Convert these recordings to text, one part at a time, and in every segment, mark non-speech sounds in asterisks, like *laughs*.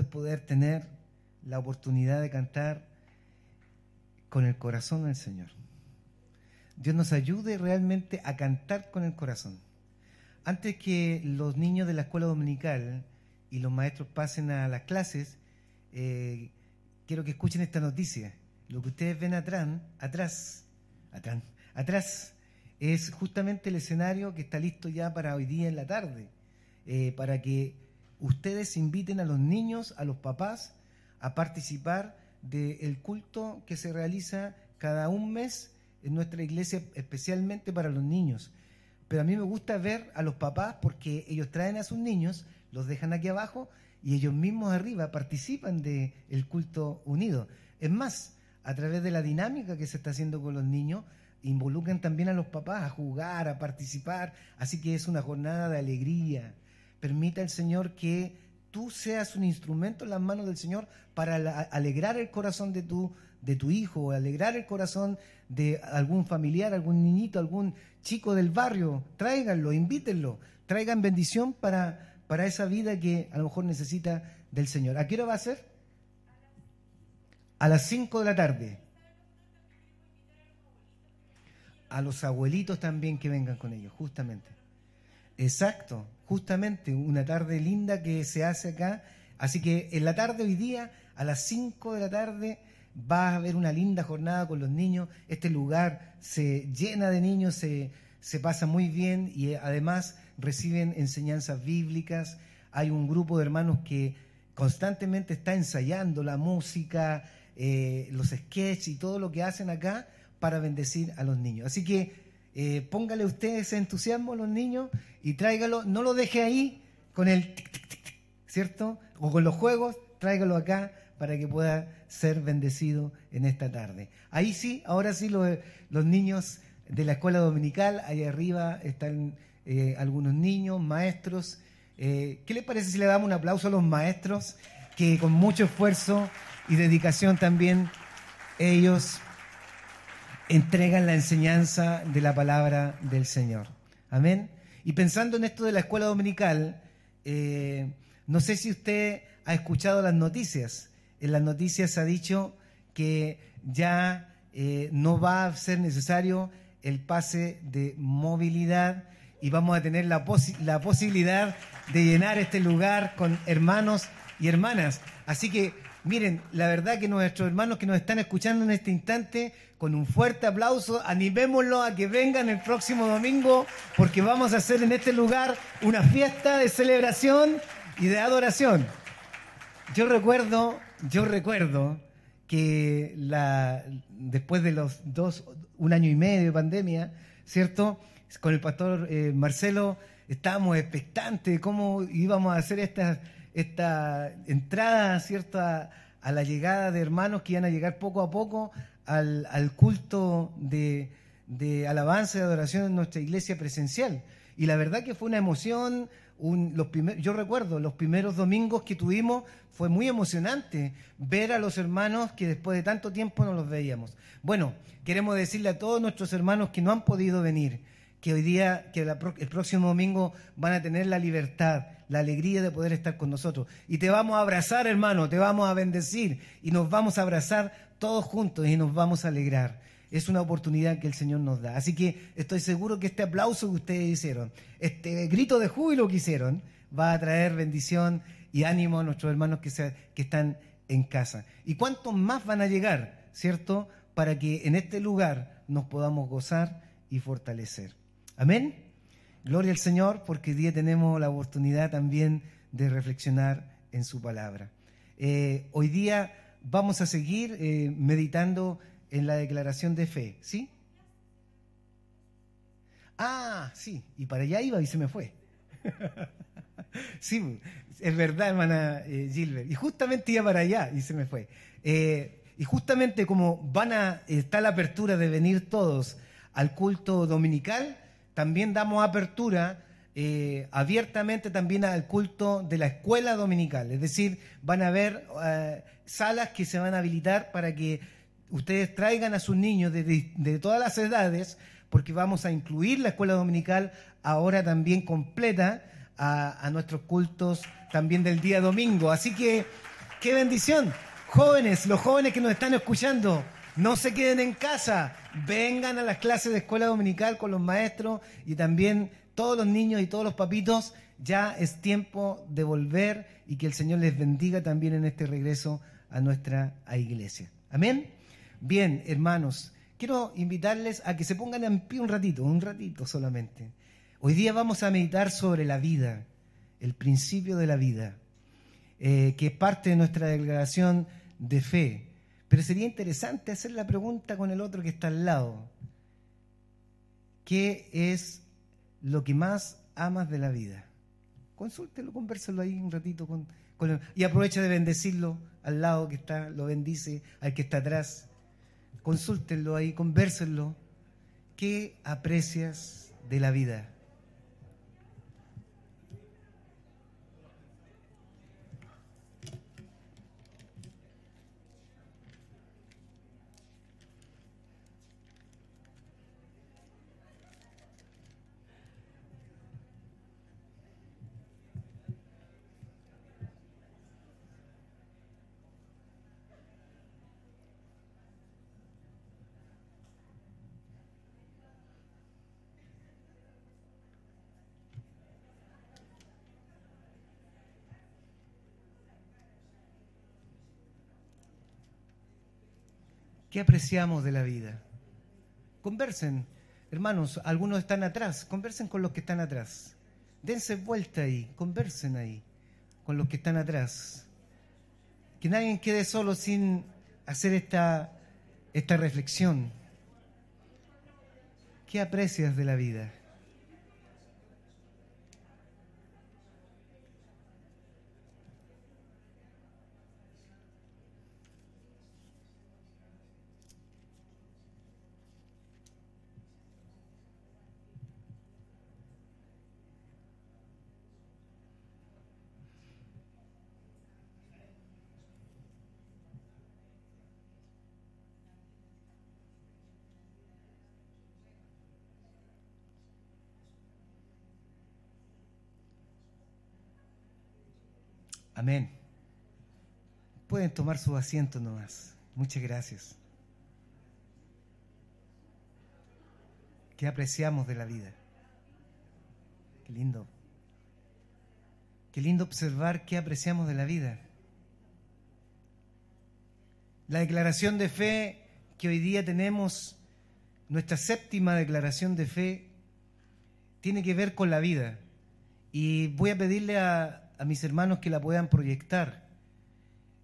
es poder tener la oportunidad de cantar con el corazón del Señor. Dios nos ayude realmente a cantar con el corazón. Antes que los niños de la escuela dominical y los maestros pasen a las clases, eh, quiero que escuchen esta noticia. Lo que ustedes ven atrás, atrás, atrás, atrás, es justamente el escenario que está listo ya para hoy día en la tarde, eh, para que ustedes inviten a los niños, a los papás, a participar del culto que se realiza cada un mes en nuestra iglesia, especialmente para los niños. Pero a mí me gusta ver a los papás porque ellos traen a sus niños, los dejan aquí abajo y ellos mismos arriba participan del el culto unido. Es más, a través de la dinámica que se está haciendo con los niños, involucran también a los papás a jugar, a participar. Así que es una jornada de alegría. Permita el Señor que tú seas un instrumento en las manos del Señor para alegrar el corazón de tu, de tu hijo, alegrar el corazón de algún familiar, algún niñito, algún chico del barrio. Tráiganlo, invítenlo, traigan bendición para, para esa vida que a lo mejor necesita del Señor. ¿A qué hora va a ser? A las 5 de la tarde. A los abuelitos también que vengan con ellos, justamente. Exacto, justamente una tarde linda que se hace acá. Así que en la tarde hoy día, a las 5 de la tarde, va a haber una linda jornada con los niños. Este lugar se llena de niños, se, se pasa muy bien y además reciben enseñanzas bíblicas. Hay un grupo de hermanos que constantemente está ensayando la música, eh, los sketches y todo lo que hacen acá para bendecir a los niños. Así que eh, póngale usted ese entusiasmo a los niños y tráigalo, no lo deje ahí con el ¿cierto? O con los juegos, tráigalo acá para que pueda ser bendecido en esta tarde. Ahí sí, ahora sí los niños de la escuela dominical, ahí arriba están eh, algunos niños, maestros. Eh, ¿Qué les parece si le damos un aplauso a los maestros que con mucho esfuerzo y dedicación también ellos entregan la enseñanza de la palabra del Señor. Amén. Y pensando en esto de la escuela dominical, eh, no sé si usted ha escuchado las noticias. En las noticias ha dicho que ya eh, no va a ser necesario el pase de movilidad y vamos a tener la posibilidad de llenar este lugar con hermanos y hermanas. Así que Miren, la verdad que nuestros hermanos que nos están escuchando en este instante, con un fuerte aplauso, animémoslo a que vengan el próximo domingo, porque vamos a hacer en este lugar una fiesta de celebración y de adoración. Yo recuerdo, yo recuerdo que después de los dos, un año y medio de pandemia, ¿cierto? Con el pastor eh, Marcelo estábamos expectantes de cómo íbamos a hacer estas esta entrada, ¿cierto?, a, la llegada de hermanos que iban a llegar poco a poco al, culto de, alabanza y adoración en nuestra iglesia presencial. Y la verdad que fue una emoción, los yo recuerdo los primeros domingos que tuvimos, fue muy emocionante ver a los hermanos que después de tanto tiempo no los veíamos. Bueno, queremos decirle a todos nuestros hermanos que no han podido venir, que hoy día, que el próximo domingo van a tener la libertad, la alegría de poder estar con nosotros. Y te vamos a abrazar, hermano, te vamos a bendecir y nos vamos a abrazar todos juntos y nos vamos a alegrar. Es una oportunidad que el Señor nos da. Así que estoy seguro que este aplauso que ustedes hicieron, este grito de júbilo que hicieron, va a traer bendición y ánimo a nuestros hermanos que, que están en casa. ¿Y cuántos más van a llegar, cierto? Para que en este lugar nos podamos gozar y fortalecer. Amén. Gloria al Señor porque hoy día tenemos la oportunidad también de reflexionar en su palabra. Eh, hoy día vamos a seguir eh, meditando en la declaración de fe, ¿sí? Ah, sí, y para allá iba y se me fue. *laughs* sí, es verdad, hermana eh, Gilbert. Y justamente iba para allá y se me fue. y justamente como van a, está la apertura de venir todos al culto dominical, también damos apertura eh, abiertamente también al culto de la escuela dominical. Es decir, van a haber eh, salas que se van a habilitar para que ustedes traigan a sus niños de, todas las edades, porque vamos a incluir la escuela dominical ahora también completa a, a nuestros cultos también del día domingo. Así que, qué bendición. Jóvenes, los jóvenes que nos están escuchando, no se queden en casa, vengan a las clases de escuela dominical con los maestros y también todos los niños y todos los papitos. Ya es tiempo de volver y que el Señor les bendiga también en este regreso a nuestra iglesia. Amén. Bien, hermanos, quiero invitarles a que se pongan en pie un ratito, un ratito solamente. Hoy día vamos a meditar sobre la vida, el principio de la vida, eh, que es parte de nuestra declaración de fe. Pero sería interesante hacer la pregunta con el otro que está al lado. ¿Qué es lo que más amas de la vida? Consúltelo, conversalo ahí un ratito con, y aprovecha de bendecirlo al lado que está, lo bendice, al que está atrás. Consúltenlo ahí, convérsenlo. ¿Qué aprecias de la vida? ¿Qué apreciamos de la vida? Conversen, hermanos, algunos están atrás, conversen con los que están atrás. Dense vuelta ahí, conversen ahí con los que están atrás. Que nadie quede solo sin hacer esta, esta reflexión. ¿Qué aprecias de la vida? Amén. Pueden tomar su asiento nomás. Muchas gracias. ¿Qué apreciamos de la vida? Qué lindo. Qué lindo observar qué apreciamos de la vida. La declaración de fe que hoy día tenemos, nuestra séptima declaración de fe, tiene que ver con la vida. Y voy a pedirle a, a mis hermanos que la puedan proyectar.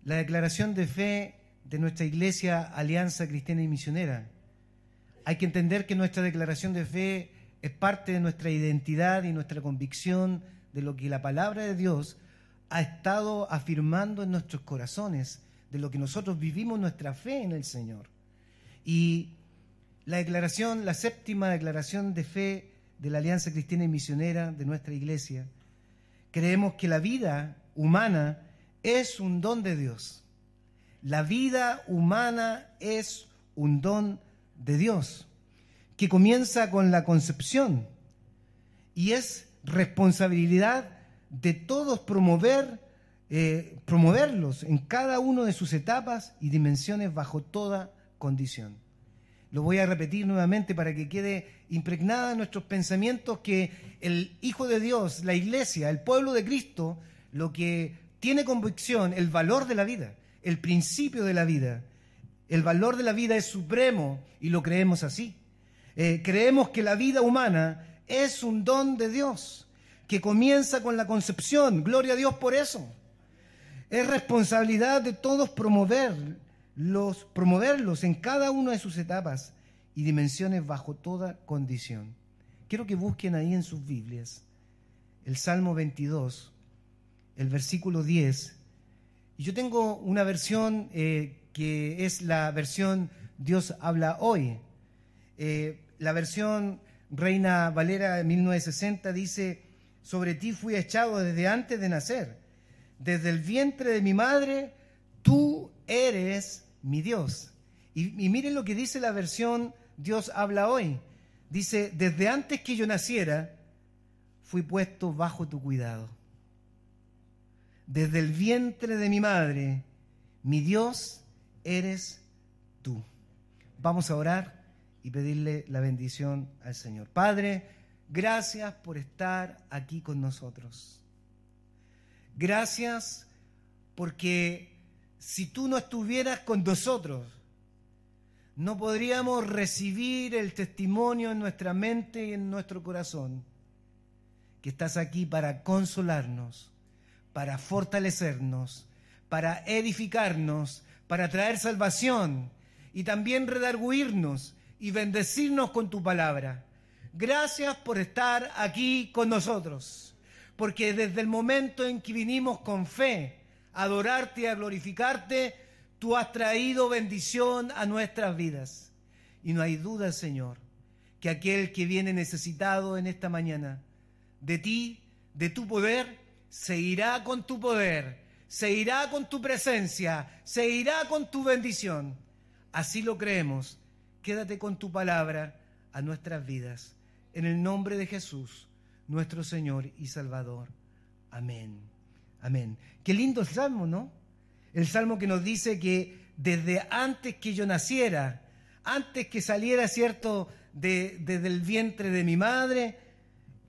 La declaración de fe de nuestra iglesia Alianza Cristiana y Misionera. Hay que entender que nuestra declaración de fe es parte de nuestra identidad y nuestra convicción de lo que la palabra de Dios ha estado afirmando en nuestros corazones, de lo que nosotros vivimos nuestra fe en el Señor. Y la declaración, la séptima declaración de fe de la Alianza Cristiana y Misionera de nuestra iglesia, creemos que la vida humana es un don de Dios. La vida humana es un don de Dios que comienza con la concepción y es responsabilidad de todos promover, eh, promoverlos en cada una de sus etapas y dimensiones bajo toda condición. Lo voy a repetir nuevamente para que quede impregnada en nuestros pensamientos que el Hijo de Dios, la iglesia, el pueblo de Cristo, lo que tiene convicción, el valor de la vida, el principio de la vida, el valor de la vida es supremo y lo creemos así. Eh, creemos que la vida humana es un don de Dios, que comienza con la concepción. Gloria a Dios por eso. Es responsabilidad de todos promover los, promoverlos en cada una de sus etapas y dimensiones bajo toda condición. Quiero que busquen ahí en sus Biblias el Salmo 22, el versículo 10. Y yo tengo una versión eh, que es la versión Dios habla hoy. Eh, la versión Reina Valera de 1960 dice, sobre ti fui echado desde antes de nacer. Desde el vientre de mi madre, tú eres mi Dios. Y, miren lo que dice la versión Dios habla hoy. Dice, desde antes que yo naciera, fui puesto bajo tu cuidado. Desde el vientre de mi madre, mi Dios eres tú. Vamos a orar y pedirle la bendición al Señor. Padre, gracias por estar aquí con nosotros. Gracias porque si tú no estuvieras con nosotros, no podríamos recibir el testimonio en nuestra mente y en nuestro corazón que estás aquí para consolarnos, para fortalecernos, para edificarnos, para traer salvación y también redarguirnos y bendecirnos con tu palabra. Gracias por estar aquí con nosotros, porque desde el momento en que vinimos con fe adorarte a glorificarte, tú has traído bendición a nuestras vidas. Y no hay duda, Señor, que aquel que viene necesitado en esta mañana de ti, de tu poder, se irá con tu poder, se irá con tu presencia, se irá con tu bendición. Así lo creemos. Quédate con tu palabra a nuestras vidas. En el nombre de Jesús, nuestro Señor y Salvador. Amén. Amén. Qué lindo el salmo, ¿no? El salmo que nos dice que desde antes que yo naciera, antes que saliera, ¿cierto?, de, desde el vientre de mi madre,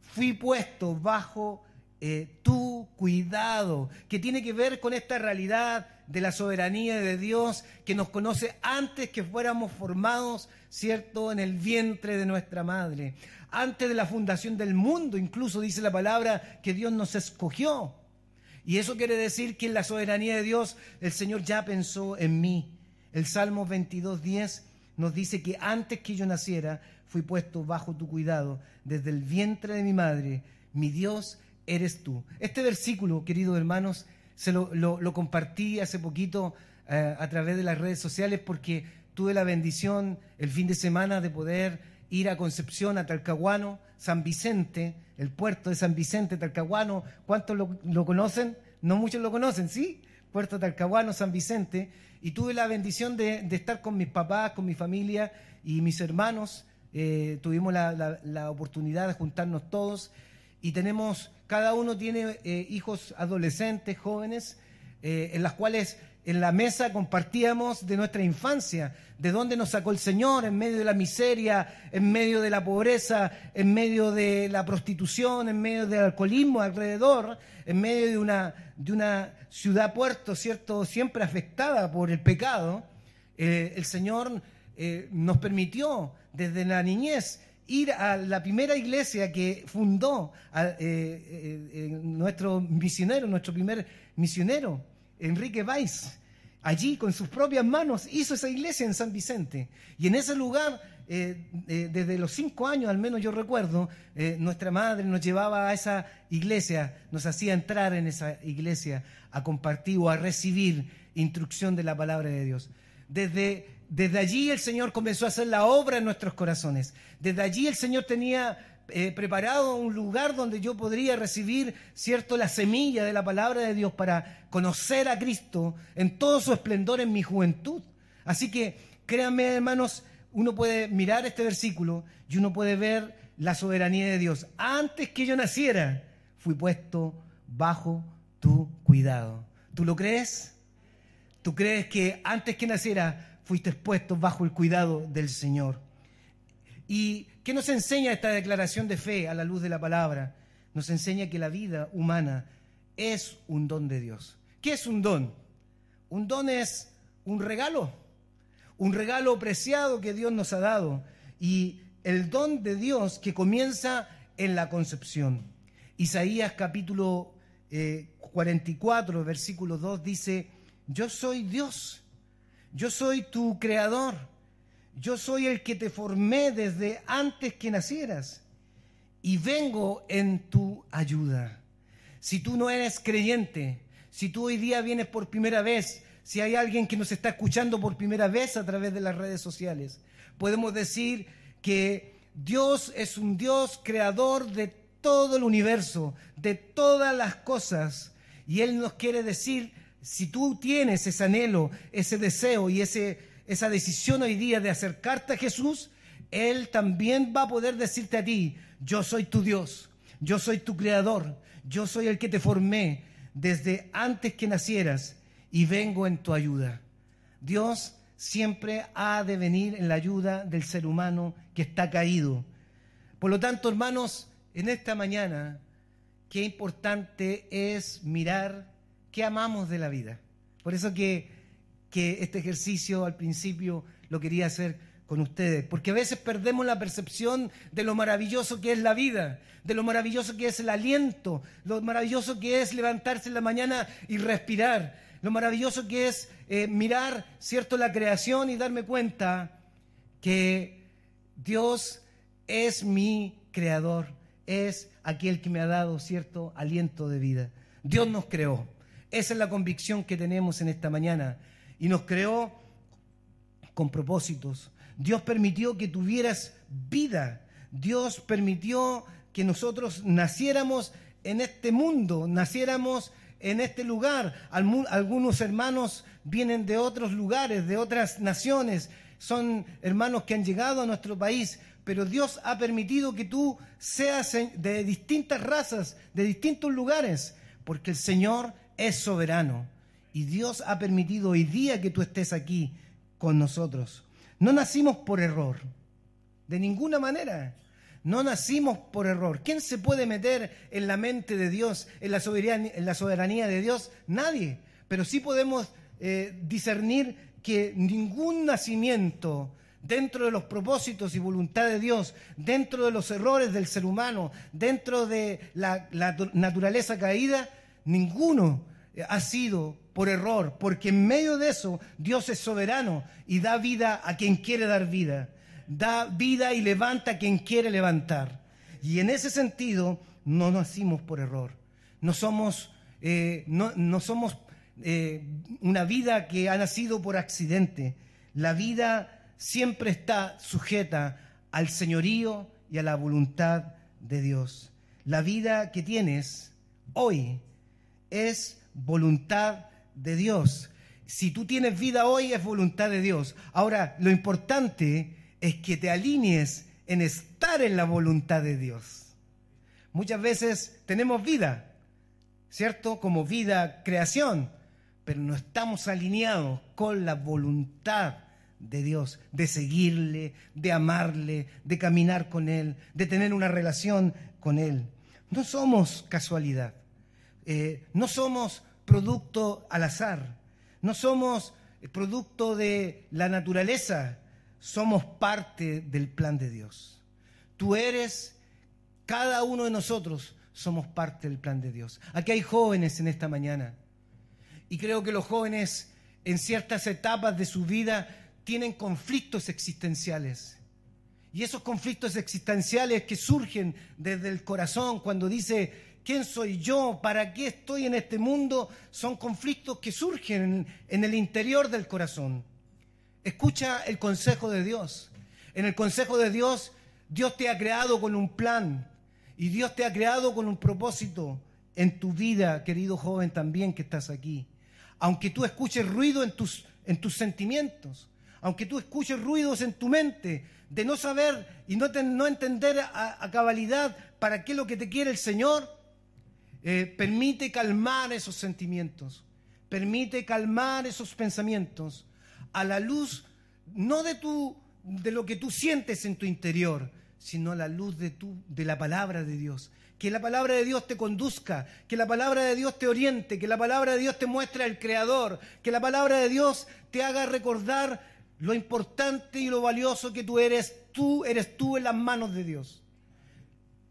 fui puesto bajo eh, tu cuidado, que tiene que ver con esta realidad de la soberanía de Dios que nos conoce antes que fuéramos formados, ¿cierto?, en el vientre de nuestra madre. Antes de la fundación del mundo, incluso dice la palabra que Dios nos escogió. Y eso quiere decir que en la soberanía de Dios el Señor ya pensó en mí. El Salmo 22.10 nos dice que antes que yo naciera fui puesto bajo tu cuidado desde el vientre de mi madre. Mi Dios eres tú. Este versículo, queridos hermanos, se lo, compartí hace poquito eh, a través de las redes sociales porque tuve la bendición el fin de semana de poder ir a Concepción, a Talcahuano, San Vicente, el puerto de San Vicente, Talcahuano. ¿Cuántos lo, conocen? No muchos lo conocen, ¿sí? Puerto Talcahuano, San Vicente. Y tuve la bendición de, estar con mis papás, con mi familia y mis hermanos. Eh, tuvimos la, oportunidad de juntarnos todos y tenemos, cada uno tiene eh, hijos adolescentes, jóvenes, eh, en las cuales en la mesa compartíamos de nuestra infancia, de dónde nos sacó el Señor en medio de la miseria, en medio de la pobreza, en medio de la prostitución, en medio del alcoholismo alrededor, en medio de una, ciudad puerto, ¿cierto?, siempre afectada por el pecado. Eh, el Señor eh, nos permitió desde la niñez ir a la primera iglesia que fundó eh, nuestro misionero, nuestro primer misionero, Enrique Weiss, allí con sus propias manos hizo esa iglesia en San Vicente. Y en ese lugar, eh, eh, desde los cinco años al menos yo recuerdo, eh, nuestra madre nos llevaba a esa iglesia, nos hacía entrar en esa iglesia a compartir o a recibir instrucción de la palabra de Dios. Desde, desde allí el Señor comenzó a hacer la obra en nuestros corazones. Desde allí el Señor tenía He preparado un lugar donde yo podría recibir, cierto, la semilla de la palabra de Dios para conocer a Cristo en todo su esplendor en mi juventud. Así que créanme, hermanos, uno puede mirar este versículo y uno puede ver la soberanía de Dios. Antes que yo naciera, fui puesto bajo tu cuidado. ¿Tú lo crees? ¿Tú crees que antes que naciera fuiste puesto bajo el cuidado del Señor? ¿Y qué nos enseña esta declaración de fe a la luz de la palabra? Nos enseña que la vida humana es un don de Dios. ¿Qué es un don? Un don es un regalo, un regalo preciado que Dios nos ha dado y el don de Dios que comienza en la concepción. Isaías capítulo 44, eh, versículo 2 dice, yo soy Dios, yo soy tu creador yo soy el que te formé desde antes que nacieras y vengo en tu ayuda. Si tú no eres creyente, si tú hoy día vienes por primera vez, si hay alguien que nos está escuchando por primera vez a través de las redes sociales, podemos decir que Dios es un Dios creador de todo el universo, de todas las cosas. Y Él nos quiere decir, si tú tienes ese anhelo, ese deseo y ese esa decisión hoy día de acercarte a Jesús, Él también va a poder decirte a ti, yo soy tu Dios, Yo soy tu creador. Yo soy el que te formé desde antes que nacieras y vengo en tu ayuda. Dios siempre ha de venir en la ayuda del ser humano que está caído. Por lo tanto, hermanos, en esta mañana, qué importante es mirar qué amamos de la vida. Por eso que, que este ejercicio al principio lo quería hacer con ustedes, porque a veces perdemos la percepción de lo maravilloso que es la vida, de lo maravilloso que es el aliento, lo maravilloso que es levantarse en la mañana y respirar, lo maravilloso que es eh, mirar, ¿cierto?, la creación y darme cuenta que Dios es mi creador, es aquel que me ha dado cierto aliento de vida. Dios nos creó. Esa es la convicción que tenemos en esta mañana. Y nos creó con propósitos. Dios permitió que tuvieras vida. Dios permitió que nosotros naciéramos en este mundo, naciéramos en este lugar. Algunos hermanos vienen de otros lugares, de otras naciones, son hermanos que han llegado a nuestro país, pero Dios ha permitido que tú seas de distintas razas, de distintos lugares, porque el Señor es soberano y Dios ha permitido hoy día que tú estés aquí con nosotros. No nacimos por error, de ninguna manera. No nacimos por error. ¿Quién se puede meter en la mente de Dios, en la soberanía, de Dios? Nadie. Pero sí podemos eh, discernir que ningún nacimiento dentro de los propósitos y voluntad de Dios, dentro de los errores del ser humano, dentro de la naturaleza caída, ninguno ha sido por error, porque en medio de eso Dios es soberano y da vida a quien quiere dar vida da vida y levanta a quien quiere levantar. Y en ese sentido, no nacimos por error. No somos, eh, no, somos eh, una vida que ha nacido por accidente. La vida siempre está sujeta al señorío y a la voluntad de Dios. La vida que tienes hoy es voluntad de Dios. Si tú tienes vida hoy es voluntad de Dios. Ahora, lo importante es que te alinees en estar en la voluntad de Dios. Muchas veces tenemos vida, ¿cierto? Como vida, creación, pero no estamos alineados con la voluntad de Dios, de seguirle, de amarle, de caminar con Él, de tener una relación con Él. No somos casualidad, eh, no somos producto al azar, no somos producto de la naturaleza, somos parte del plan de Dios. Tú eres, cada uno de nosotros somos parte del plan de Dios. Aquí hay jóvenes en esta mañana. Y creo que los jóvenes en ciertas etapas de su vida tienen conflictos existenciales. Y esos conflictos existenciales que surgen desde el corazón cuando dice, ¿quién soy yo? ¿Para qué estoy en este mundo? Son conflictos que surgen en el interior del corazón. Escucha el consejo de Dios. En el consejo de Dios, Dios te ha creado con un plan y Dios te ha creado con un propósito en tu vida, querido joven también que estás aquí. Aunque tú escuches ruido en tus, en tus sentimientos, aunque tú escuches ruidos en tu mente de no saber y no, no entender a, cabalidad para qué es lo que te quiere el Señor, eh, permite calmar esos sentimientos, permite calmar esos pensamientos a la luz no de, de lo que tú sientes en tu interior, sino a la luz de, de la palabra de Dios. Que la palabra de Dios te conduzca, que la palabra de Dios te oriente, que la palabra de Dios te muestre al Creador, que la palabra de Dios te haga recordar lo importante y lo valioso que tú eres. Tú eres tú en las manos de Dios.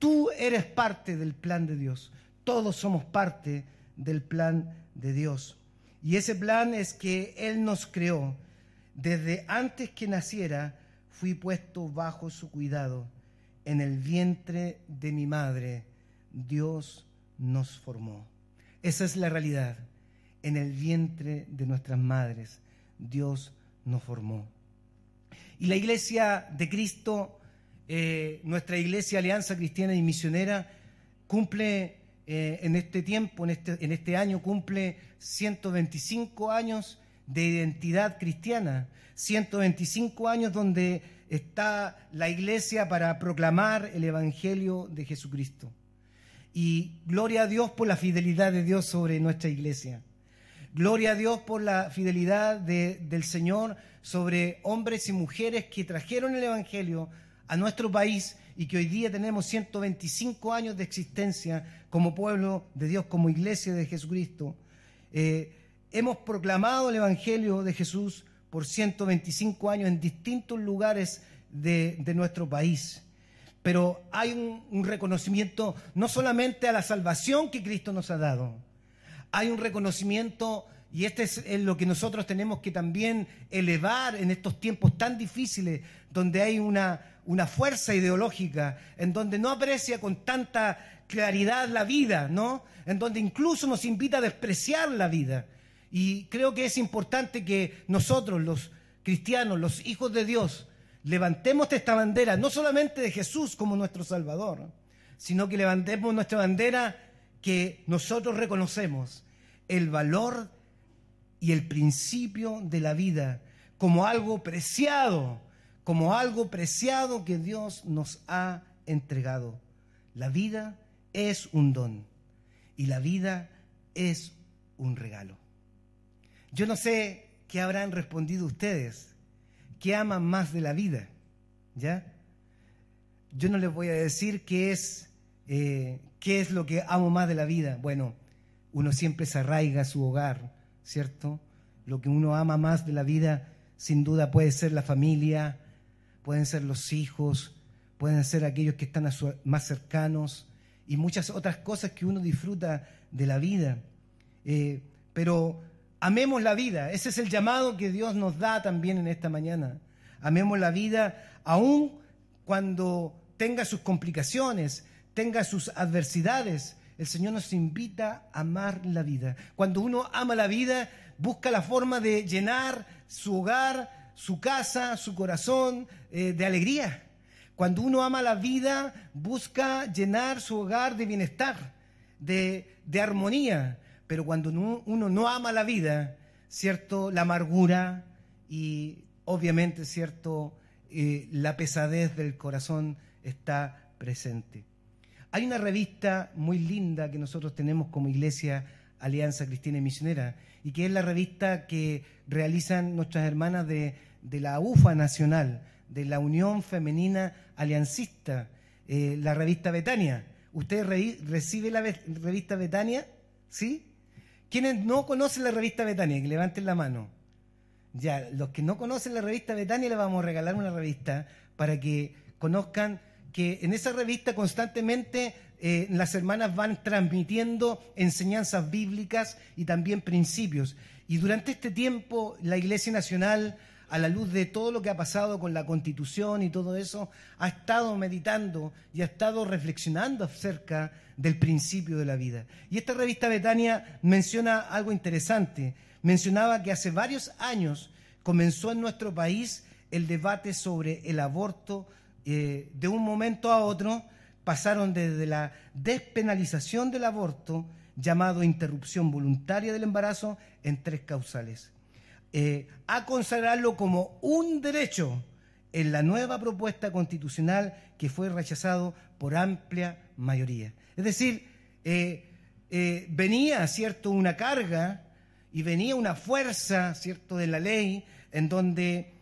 Tú eres parte del plan de Dios. Todos somos parte del plan de Dios. Y ese plan es que Él nos creó desde antes que naciera fui puesto bajo su cuidado. En el vientre de mi madre Dios nos formó. Esa es la realidad. En el vientre de nuestras madres Dios nos formó. Y la iglesia de Cristo, eh, nuestra iglesia Alianza Cristiana y Misionera, cumple eh, en este tiempo, en este, en este año, cumple 125 años de identidad cristiana, 125 años donde está la iglesia para proclamar el Evangelio de Jesucristo. Y gloria a Dios por la fidelidad de Dios sobre nuestra iglesia. Gloria a Dios por la fidelidad del Señor sobre hombres y mujeres que trajeron el Evangelio a nuestro país y que hoy día tenemos 125 años de existencia como pueblo de Dios, como iglesia de Jesucristo. Eh, hemos proclamado el Evangelio de Jesús por 125 años en distintos lugares de, nuestro país. Pero hay un, reconocimiento no solamente a la salvación que Cristo nos ha dado, hay un reconocimiento, y este es, lo que nosotros tenemos que también elevar en estos tiempos tan difíciles, donde hay una, una fuerza ideológica, en donde no aprecia con tanta claridad la vida, ¿no? En donde incluso nos invita a despreciar la vida. Y creo que es importante que nosotros, los cristianos, los hijos de Dios, levantemos esta bandera, no solamente de Jesús como nuestro Salvador, sino que levantemos nuestra bandera que nosotros reconocemos el valor y el principio de la vida como algo preciado, como algo preciado que Dios nos ha entregado. La vida es un don y la vida es un regalo. Yo no sé qué habrán respondido ustedes, qué aman más de la vida, ¿ya? Yo no les voy a decir qué es, eh, qué es lo que amo más de la vida. Bueno, uno siempre se arraiga a su hogar, ¿cierto? Lo que uno ama más de la vida, sin duda, puede ser la familia, pueden ser los hijos, pueden ser aquellos que están más cercanos y muchas otras cosas que uno disfruta de la vida. Eh, pero Amemos la vida. Ese es el llamado que Dios nos da también en esta mañana. Amemos la vida aún cuando tenga sus complicaciones, tenga sus adversidades. El Señor nos invita a amar la vida. Cuando uno ama la vida, busca la forma de llenar su hogar, su casa, su corazón eh, de alegría. Cuando uno ama la vida, busca llenar su hogar de bienestar, de, armonía pero cuando uno no ama la vida, ¿cierto? La amargura y obviamente, ¿cierto? Eh, la pesadez del corazón está presente. Hay una revista muy linda que nosotros tenemos como Iglesia Alianza Cristiana y Misionera y que es la revista que realizan nuestras hermanas de, la UFA Nacional, de la Unión Femenina Aliancista, eh, la revista Betania. ¿Usted recibe la revista Betania? ¿Sí? Quienes no conocen la revista Betania, que levanten la mano. Ya, los que no conocen la revista Betania, les vamos a regalar una revista para que conozcan que en esa revista constantemente eh, las hermanas van transmitiendo enseñanzas bíblicas y también principios. Y durante este tiempo la Iglesia Nacional a la luz de todo lo que ha pasado con la constitución y todo eso, ha estado meditando y ha estado reflexionando acerca del principio de la vida. Y esta revista Betania menciona algo interesante. Mencionaba que hace varios años comenzó en nuestro país el debate sobre el aborto. Eh, de un momento a otro pasaron desde la despenalización del aborto, llamado interrupción voluntaria del embarazo, en tres causales eh, a consagrarlo como un derecho en la nueva propuesta constitucional que fue rechazado por amplia mayoría. Es decir, eh, venía, ¿cierto?, una carga y venía una fuerza, ¿cierto?, de la ley en donde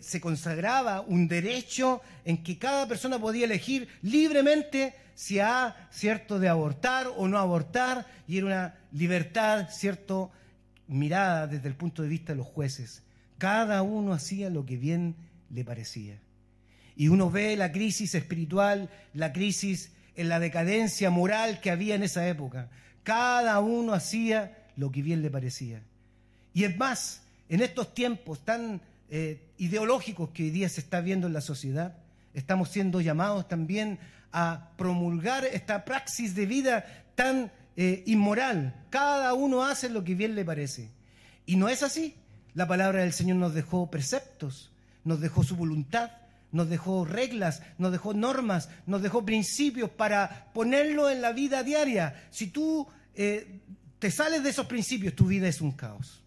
se consagraba un derecho en que cada persona podía elegir libremente si ha, ¿cierto?, de abortar o no abortar, y era una libertad, ¿cierto?, mirada desde el punto de vista de los jueces. Cada uno hacía lo que bien le parecía. Y uno ve la crisis espiritual, la crisis en la decadencia moral que había en esa época. Cada uno hacía lo que bien le parecía. Y es más, en estos tiempos tan eh, ideológicos que hoy día se está viendo en la sociedad, estamos siendo llamados también a promulgar esta praxis de vida tan eh, inmoral. Cada uno hace lo que bien le parece. Y no es así. La palabra del Señor nos dejó preceptos, nos dejó su voluntad, nos dejó reglas, nos dejó normas, nos dejó principios para ponerlo en la vida diaria. Si tú eh, te sales de esos principios, tu vida es un caos.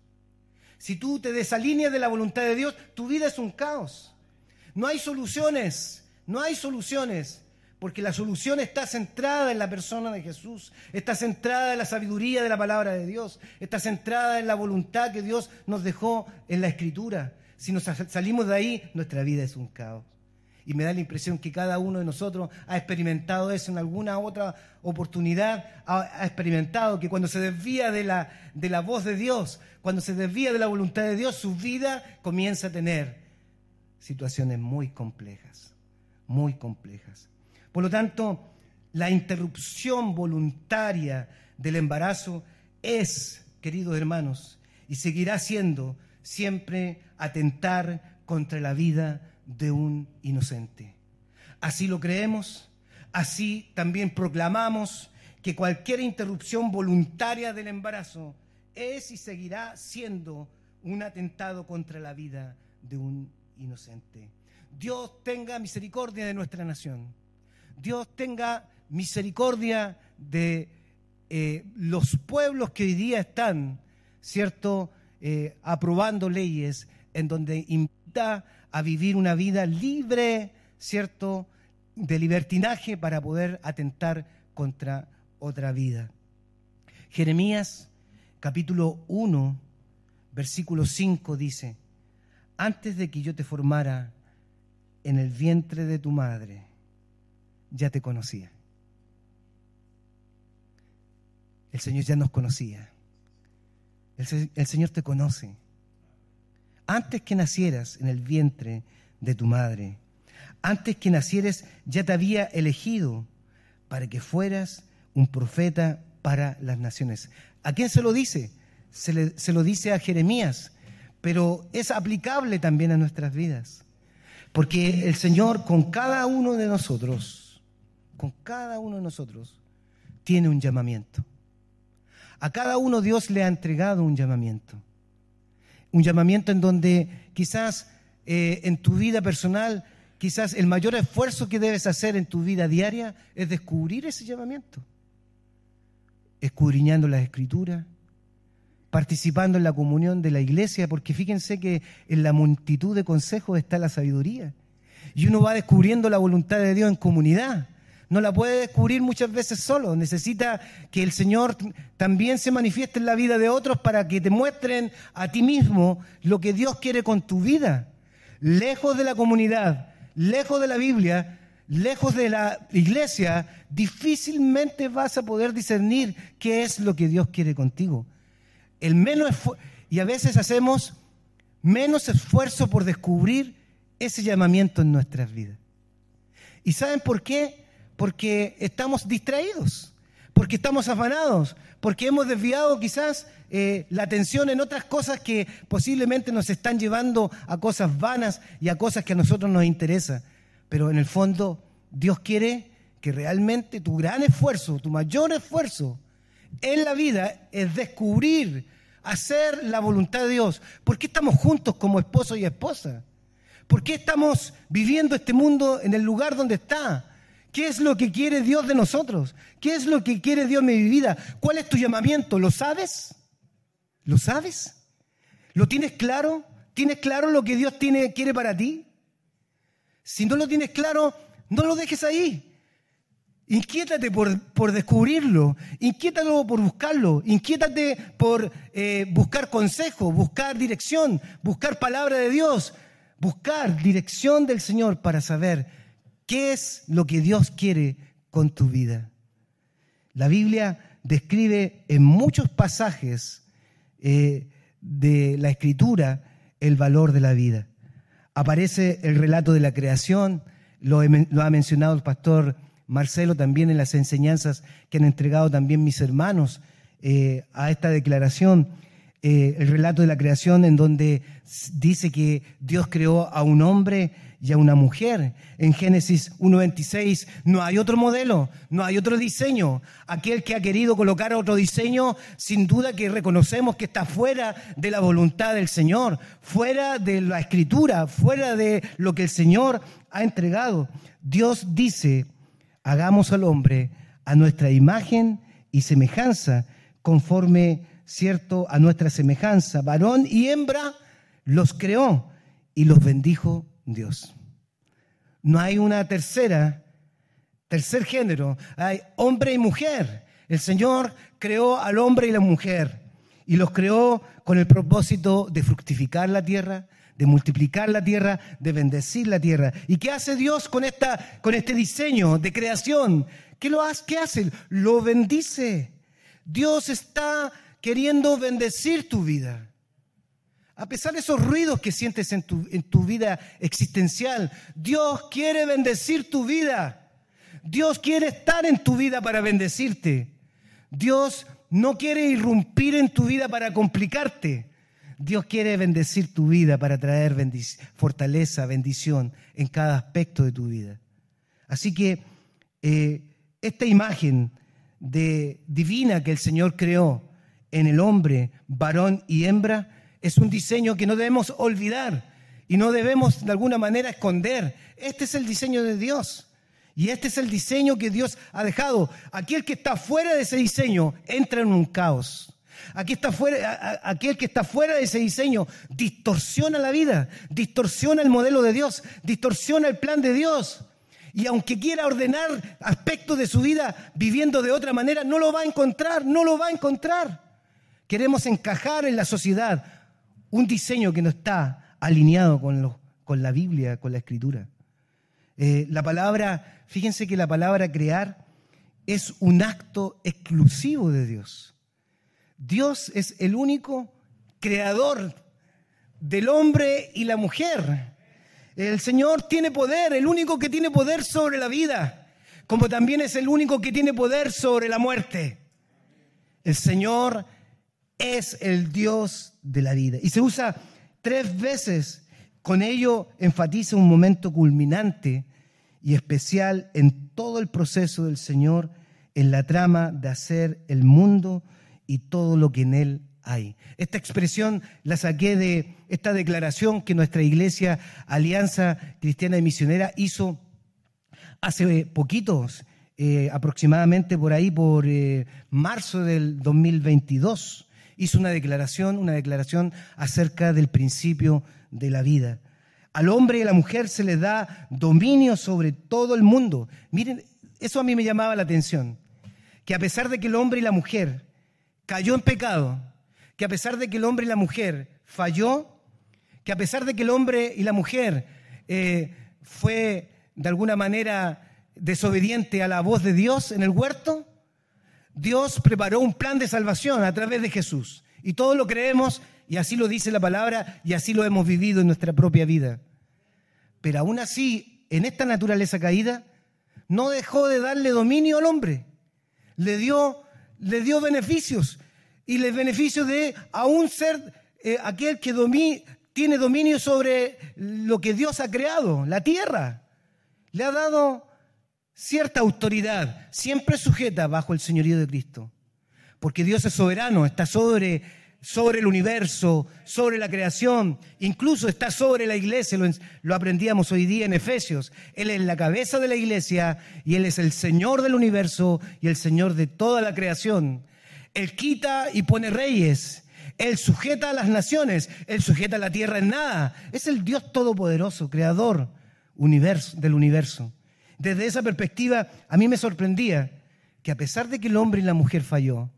Si tú te desalineas de la voluntad de Dios, tu vida es un caos. No hay soluciones, no hay soluciones porque la solución está centrada en la persona de Jesús, está centrada en la sabiduría de la palabra de Dios, está centrada en la voluntad que Dios nos dejó en la Escritura. Si nos salimos de ahí, nuestra vida es un caos. Y me da la impresión que cada uno de nosotros ha experimentado eso en alguna otra oportunidad, ha, experimentado que cuando se desvía de la, de la voz de Dios, cuando se desvía de la voluntad de Dios, su vida comienza a tener situaciones muy complejas, muy complejas. Por lo tanto, la interrupción voluntaria del embarazo es, queridos hermanos, y seguirá siendo siempre atentar contra la vida de un inocente. Así lo creemos, así también proclamamos que cualquier interrupción voluntaria del embarazo es y seguirá siendo un atentado contra la vida de un inocente. Dios tenga misericordia de nuestra nación. Dios tenga misericordia de eh, los pueblos que hoy día están, ¿cierto?, eh, aprobando leyes en donde invita a vivir una vida libre, ¿cierto?, de libertinaje para poder atentar contra otra vida. Jeremías capítulo 1, versículo 5 dice, antes de que yo te formara en el vientre de tu madre, ya te conocía. El Señor ya nos conocía. El, el, Señor te conoce. Antes que nacieras en el vientre de tu madre, antes que nacieras ya te había elegido para que fueras un profeta para las naciones. ¿A quién se lo dice? Se, se lo dice a Jeremías, pero es aplicable también a nuestras vidas. Porque el Señor con cada uno de nosotros, con cada uno de nosotros, tiene un llamamiento. A cada uno Dios le ha entregado un llamamiento. Un llamamiento en donde quizás eh, en tu vida personal, quizás el mayor esfuerzo que debes hacer en tu vida diaria es descubrir ese llamamiento escudriñando las escrituras, participando en la comunión de la iglesia, porque fíjense que en la multitud de consejos está la sabiduría. Y uno va descubriendo la voluntad de Dios en comunidad. No la puede descubrir muchas veces solo. Necesita que el Señor también se manifieste en la vida de otros para que te muestren a ti mismo lo que Dios quiere con tu vida. Lejos de la comunidad, lejos de la Biblia, lejos de la iglesia, difícilmente vas a poder discernir qué es lo que Dios quiere contigo. El menos y a veces hacemos menos esfuerzo por descubrir ese llamamiento en nuestras vidas. ¿Y saben por qué? Porque estamos distraídos, porque estamos afanados, porque hemos desviado quizás eh, la atención en otras cosas que posiblemente nos están llevando a cosas vanas y a cosas que a nosotros nos interesan. Pero en el fondo Dios quiere que realmente tu gran esfuerzo, tu mayor esfuerzo en la vida es descubrir, hacer la voluntad de Dios. ¿Por qué estamos juntos como esposo y esposa? ¿Por qué estamos viviendo este mundo en el lugar donde está? ¿Qué es lo que quiere Dios de nosotros? ¿Qué es lo que quiere Dios de mi vida? ¿Cuál es tu llamamiento? ¿Lo sabes? ¿Lo sabes? ¿Lo tienes claro? ¿Tienes claro lo que Dios tiene, quiere para ti? Si no lo tienes claro, no lo dejes ahí. Inquiétate por, descubrirlo, inquiétate por buscarlo, inquiétate por eh, buscar consejo, buscar dirección, buscar palabra de Dios, buscar dirección del Señor para saber qué es lo que Dios quiere con tu vida. La Biblia describe en muchos pasajes eh, de la Escritura el valor de la vida. Aparece el relato de la creación, lo, ha mencionado el pastor Marcelo también en las enseñanzas que han entregado también mis hermanos eh, a esta declaración. Eh, el relato de la creación en donde dice que Dios creó a un hombre y a una mujer. En Génesis 1.26 no hay otro modelo, no hay otro diseño. Aquel que ha querido colocar otro diseño, sin duda que reconocemos que está fuera de la voluntad del Señor, fuera de la escritura, fuera de lo que el Señor ha entregado. Dios dice, hagamos al hombre a nuestra imagen y semejanza, conforme cierto a nuestra semejanza. Varón y hembra los creó y los bendijo Dios. No hay una tercera Tercer género, hay hombre y mujer. El Señor creó al hombre y la mujer y los creó con el propósito de fructificar la tierra, de multiplicar la tierra, de bendecir la tierra. ¿Y qué hace Dios con, esta, con este diseño de creación? ¿Qué, lo hace? ¿Qué hace? Lo bendice. Dios está queriendo bendecir tu vida. A pesar de esos ruidos que sientes en tu, en tu vida existencial, Dios quiere bendecir tu vida. Dios quiere estar en tu vida para bendecirte. Dios no quiere irrumpir en tu vida para complicarte. Dios quiere bendecir tu vida para traer fortaleza, bendición en cada aspecto de tu vida. Así que eh, esta imagen de, divina que el Señor creó en el hombre, varón y hembra, es un diseño que no debemos olvidar y no debemos de alguna manera esconder. Este es el diseño de Dios. Y este es el diseño que Dios ha dejado. Aquel que está fuera de ese diseño entra en un caos. Aquí está fuera, aquel que está fuera de ese diseño distorsiona la vida, distorsiona el modelo de Dios, distorsiona el plan de Dios. Y aunque quiera ordenar aspectos de su vida viviendo de otra manera, no lo va a encontrar, no lo va a encontrar. Queremos encajar en la sociedad un diseño que no está alineado con, con la Biblia, con la Escritura. Eh, la palabra, fíjense que la palabra crear es un acto exclusivo de Dios. Dios es el único creador del hombre y la mujer. El Señor tiene poder, el único que tiene poder sobre la vida, como también es el único que tiene poder sobre la muerte. El Señor es el Dios de la vida. Y se usa tres veces. Con ello enfatiza un momento culminante y especial en todo el proceso del Señor, en la trama de hacer el mundo y todo lo que en él hay. Esta expresión la saqué de esta declaración que nuestra iglesia Alianza Cristiana y Misionera hizo hace poquitos, eh, aproximadamente por ahí, por eh, marzo del 2022. Hizo una declaración, una declaración acerca del principio de la vida. Al hombre y a la mujer se les da dominio sobre todo el mundo. Miren, eso a mí me llamaba la atención, que a pesar de que el hombre y la mujer cayó en pecado, que a pesar de que el hombre y la mujer falló, que a pesar de que el hombre y la mujer eh, fue de alguna manera desobediente a la voz de Dios en el huerto, Dios preparó un plan de salvación a través de Jesús. Y todos lo creemos y así lo dice la palabra y así lo hemos vivido en nuestra propia vida. Pero aún así, en esta naturaleza caída, no dejó de darle dominio al hombre. Le dio le dio beneficios y les beneficios de aún ser eh, aquel que tiene dominio sobre lo que Dios ha creado, la tierra. Le ha dado cierta autoridad, siempre sujeta bajo el señorío de Cristo. Porque Dios es soberano, está sobre, sobre el universo, sobre la creación, incluso está sobre la iglesia, lo, aprendíamos hoy día en Efesios. Él es la cabeza de la iglesia y Él es el Señor del universo y el Señor de toda la creación. Él quita y pone reyes. Él sujeta a las naciones, Él sujeta a la tierra en nada. Es el Dios todopoderoso, creador universo, del universo. Desde esa perspectiva, a mí me sorprendía que a pesar de que el hombre y la mujer falló,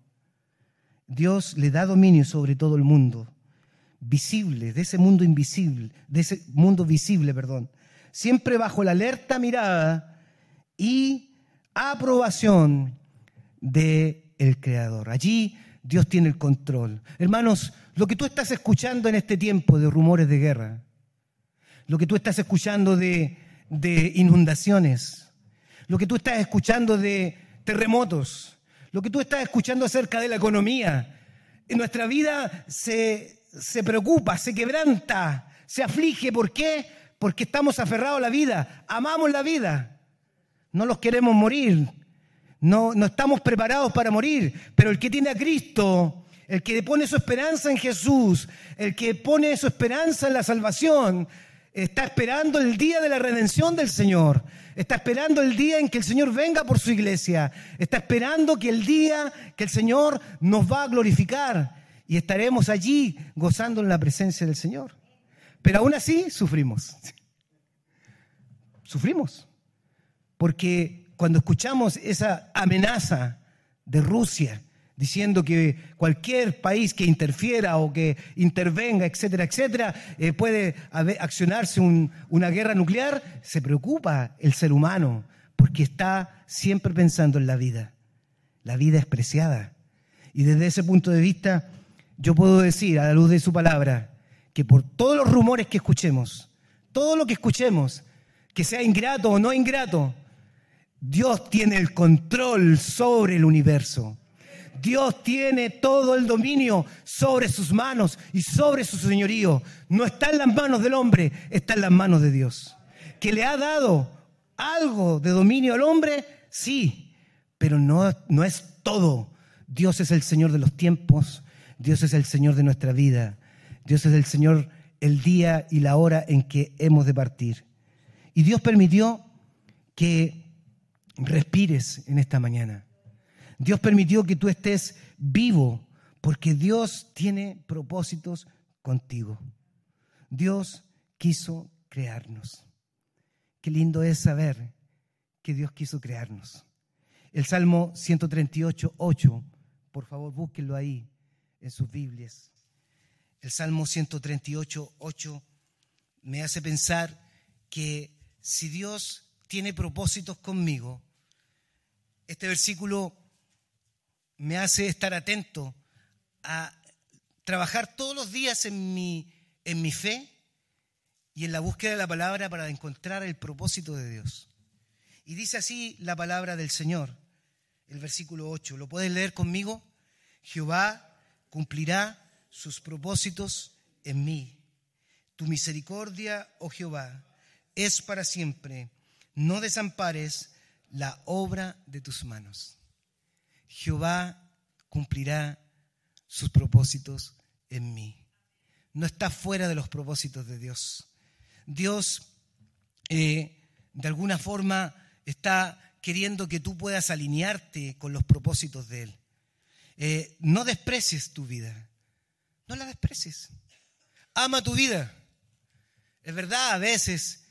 Dios le da dominio sobre todo el mundo, visible, de ese mundo invisible, de ese mundo visible, perdón, siempre bajo la alerta mirada y aprobación de el creador. Allí Dios tiene el control. Hermanos, lo que tú estás escuchando en este tiempo de rumores de guerra, lo que tú estás escuchando de, de inundaciones, lo que tú estás escuchando de terremotos, lo que tú estás escuchando acerca de la economía. En nuestra vida se, se preocupa, se quebranta, se aflige. ¿Por qué? Porque estamos aferrados a la vida, amamos la vida, no los queremos morir, no, no estamos preparados para morir, pero el que tiene a Cristo, el que pone su esperanza en Jesús, el que pone su esperanza en la salvación, está esperando el día de la redención del Señor. Está esperando el día en que el Señor venga por su iglesia. Está esperando que el día que el Señor nos va a glorificar y estaremos allí gozando en la presencia del Señor. Pero aún así sufrimos. Sufrimos. Porque cuando escuchamos esa amenaza de Rusia, diciendo que cualquier país que interfiera o que intervenga, etcétera, etcétera, eh, puede accionarse una guerra nuclear, se preocupa el ser humano porque está siempre pensando en la vida. La vida es preciada. Y desde ese punto de vista, yo puedo decir, a la luz de su palabra, que por todos los rumores que escuchemos, todo lo que escuchemos, que sea ingrato o no ingrato, Dios tiene el control sobre el universo. Dios tiene todo el dominio sobre sus manos y sobre su señorío. No está en las manos del hombre, está en las manos de Dios. Que le ha dado algo de dominio al hombre, sí, pero no, no es todo. Dios es el Señor de los tiempos, Dios es el Señor de nuestra vida, Dios es el Señor el día y la hora en que hemos de partir. Y Dios permitió que respires en esta mañana. Dios permitió que tú estés vivo porque Dios tiene propósitos contigo. Dios quiso crearnos. Qué lindo es saber que Dios quiso crearnos. El Salmo 138, 8, por favor búsquenlo ahí en sus Biblias. El Salmo 138, 8 me hace pensar que si Dios tiene propósitos conmigo, este versículo me hace estar atento a trabajar todos los días en mi, en mi fe y en la búsqueda de la palabra para encontrar el propósito de Dios. Y dice así la palabra del Señor, el versículo 8. ¿Lo puedes leer conmigo? Jehová cumplirá sus propósitos en mí. Tu misericordia, oh Jehová, es para siempre. No desampares la obra de tus manos. Jehová cumplirá sus propósitos en mí. No está fuera de los propósitos de Dios. Dios, eh, de alguna forma, está queriendo que tú puedas alinearte con los propósitos de Él. Eh, no desprecies tu vida. No la desprecies. Ama tu vida. Es verdad, a veces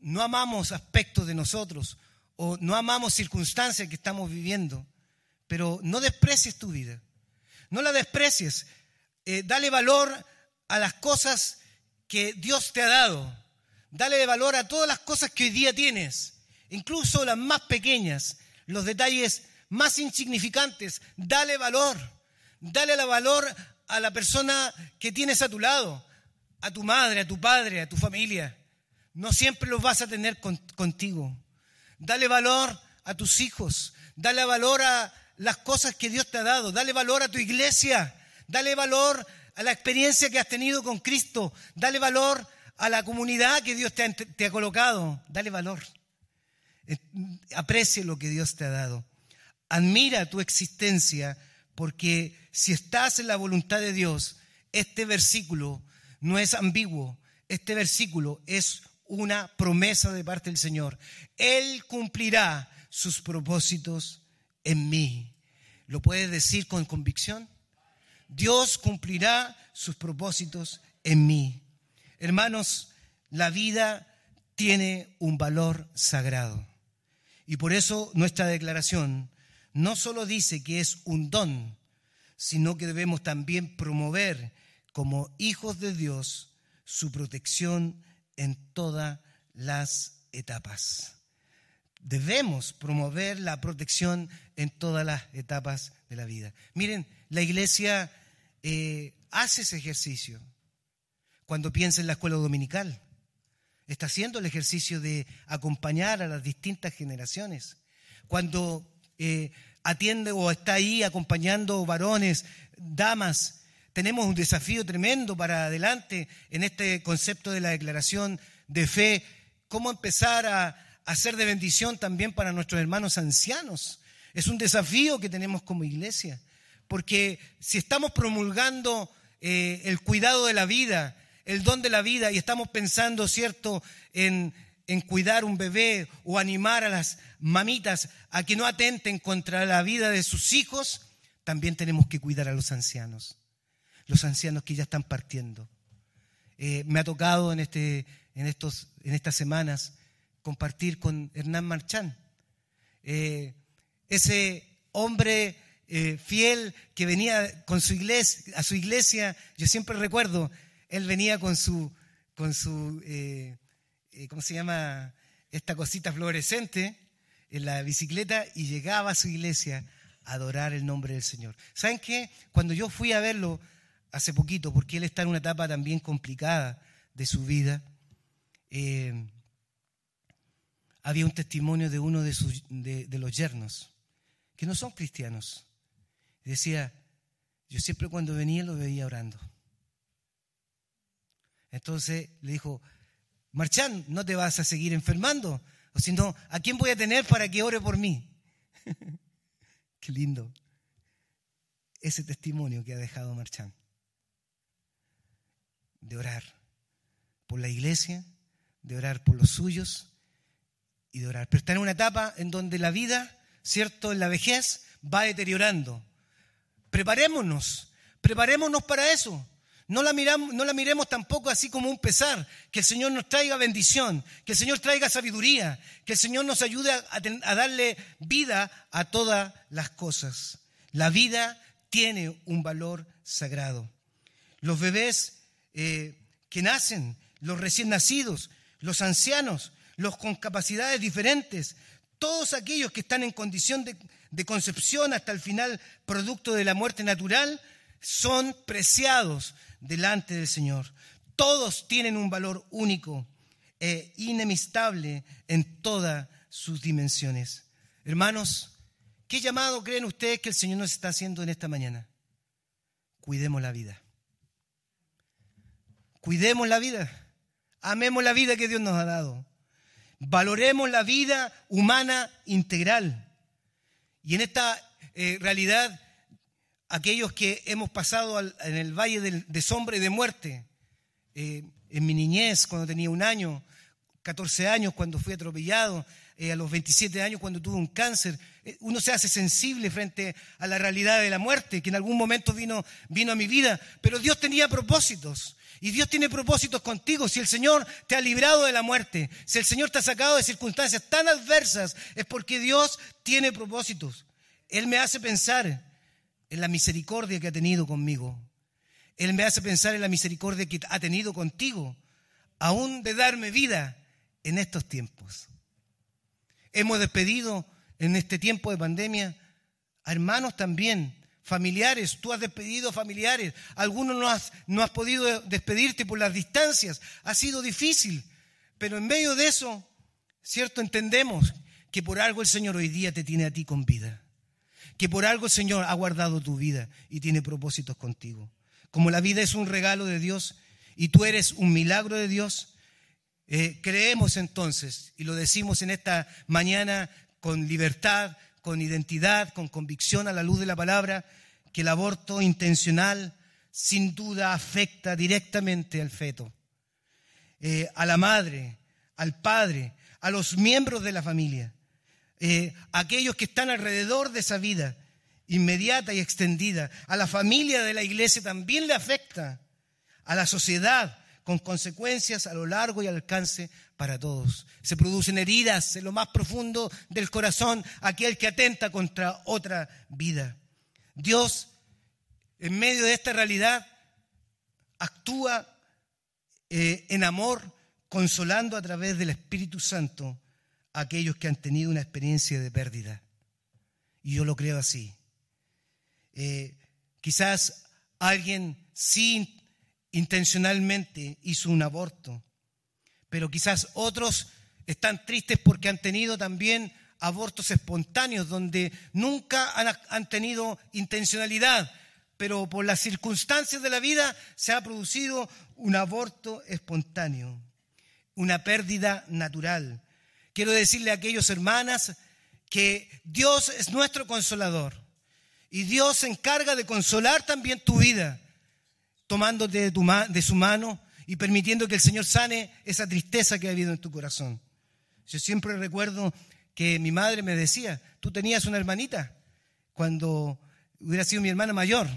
no amamos aspectos de nosotros o no amamos circunstancias que estamos viviendo pero no desprecies tu vida. No la desprecies. Eh, dale valor a las cosas que Dios te ha dado. Dale valor a todas las cosas que hoy día tienes, incluso las más pequeñas, los detalles más insignificantes. Dale valor. Dale valor a la persona que tienes a tu lado, a tu madre, a tu padre, a tu familia. No siempre los vas a tener contigo. Dale valor a tus hijos. Dale valor a, las cosas que Dios te ha dado. Dale valor a tu iglesia. Dale valor a la experiencia que has tenido con Cristo. Dale valor a la comunidad que Dios te ha, colocado. Dale valor. Eh, aprecie lo que Dios te ha dado. Admira tu existencia porque si estás en la voluntad de Dios, este versículo no es ambiguo. Este versículo es una promesa de parte del Señor. Él cumplirá sus propósitos en mí. ¿Lo puedes decir con convicción? Dios cumplirá sus propósitos en mí. Hermanos, la vida tiene un valor sagrado. Y por eso nuestra declaración no solo dice que es un don, sino que debemos también promover como hijos de Dios su protección en todas las etapas. Debemos promover la protección en todas las etapas de la vida. Miren, la iglesia eh, hace ese ejercicio. Cuando piensa en la escuela dominical, está haciendo el ejercicio de acompañar a las distintas generaciones. Cuando eh, atiende o está ahí acompañando varones, damas, tenemos un desafío tremendo para adelante en este concepto de la declaración de fe, cómo empezar a, a ser de bendición también para nuestros hermanos ancianos. Es un desafío que tenemos como iglesia, porque si estamos promulgando eh, el cuidado de la vida, el don de la vida, y estamos pensando, ¿cierto?, en, en cuidar un bebé o animar a las mamitas a que no atenten contra la vida de sus hijos, también tenemos que cuidar a los ancianos, los ancianos que ya están partiendo. Eh, me ha tocado en, este, en, estos, en estas semanas compartir con Hernán Marchán. eh, ese hombre eh, fiel que venía con su iglesia, a su iglesia, yo siempre recuerdo, él venía con su, con su eh, ¿cómo se llama? Esta cosita fluorescente en la bicicleta y llegaba a su iglesia a adorar el nombre del Señor. ¿Saben qué? Cuando yo fui a verlo hace poquito, porque él está en una etapa también complicada de su vida, había un testimonio de uno de, sus, de, los yernos, que no son cristianos. decía, yo siempre cuando venía lo veía orando. Entonces le dijo, Marchán, no te vas a seguir enfermando, o si no, ¿a quién voy a tener para que ore por mí? *laughs* Qué lindo ese testimonio que ha dejado Marchán, de orar por la iglesia, de orar por los suyos y de orar. Pero está en una etapa en donde la vida, ¿cierto? En la vejez va deteriorando. Preparémonos, preparémonos para eso. No la, miramos, no la miremos tampoco así como un pesar. Que el Señor nos traiga bendición, que el Señor traiga sabiduría, que el Señor nos ayude a, darle vida a todas las cosas. La vida tiene un valor sagrado. Los bebés eh, que nacen, los recién nacidos, los ancianos, los con capacidades diferentes, todos aquellos que están en condición de, concepción hasta el final, producto de la muerte natural, son preciados delante del Señor. Todos tienen un valor único e inemistable en todas sus dimensiones. Hermanos, ¿qué llamado creen ustedes que el Señor nos está haciendo en esta mañana? Cuidemos la vida. Cuidemos la vida. Amemos la vida que Dios nos ha dado. Valoremos la vida humana integral. Y en esta eh, realidad, aquellos que hemos pasado en el valle de, sombra y de muerte, eh, en mi niñez, cuando tenía un año, 14 años, cuando fui atropellado, eh, a los 27 años, cuando tuve un cáncer, uno se hace sensible frente a la realidad de la muerte, que en algún momento vino, vino a mi vida, pero Dios tenía propósitos. Y Dios tiene propósitos contigo. Si el Señor te ha librado de la muerte, si el Señor te ha sacado de circunstancias tan adversas, es porque Dios tiene propósitos. Él me hace pensar en la misericordia que ha tenido conmigo. Él me hace pensar en la misericordia que ha tenido contigo, aún de darme vida en estos tiempos. Hemos despedido en este tiempo de pandemia a hermanos también familiares, tú has despedido familiares, algunos no has, no has podido despedirte por las distancias, ha sido difícil, pero en medio de eso, ¿cierto? Entendemos que por algo el Señor hoy día te tiene a ti con vida, que por algo el Señor ha guardado tu vida y tiene propósitos contigo. Como la vida es un regalo de Dios y tú eres un milagro de Dios, eh, creemos entonces, y lo decimos en esta mañana con libertad, con identidad, con convicción a la luz de la palabra, que el aborto intencional sin duda afecta directamente al feto, eh, a la madre, al padre, a los miembros de la familia, eh, aquellos que están alrededor de esa vida inmediata y extendida, a la familia de la iglesia también le afecta, a la sociedad, con consecuencias a lo largo y al alcance para todos. Se producen heridas en lo más profundo del corazón, aquel que atenta contra otra vida. Dios, en medio de esta realidad, actúa eh, en amor, consolando a través del Espíritu Santo a aquellos que han tenido una experiencia de pérdida. Y yo lo creo así. Eh, quizás alguien sin intencionalmente hizo un aborto, pero quizás otros están tristes porque han tenido también abortos espontáneos donde nunca han, tenido intencionalidad, pero por las circunstancias de la vida se ha producido un aborto espontáneo, una pérdida natural. Quiero decirle a aquellos hermanas que Dios es nuestro consolador y Dios se encarga de consolar también tu vida tomándote de, tu su mano y permitiendo que el Señor sane esa tristeza que ha habido en tu corazón. Yo siempre recuerdo que mi madre me decía, tú tenías una hermanita cuando hubiera sido mi hermana mayor,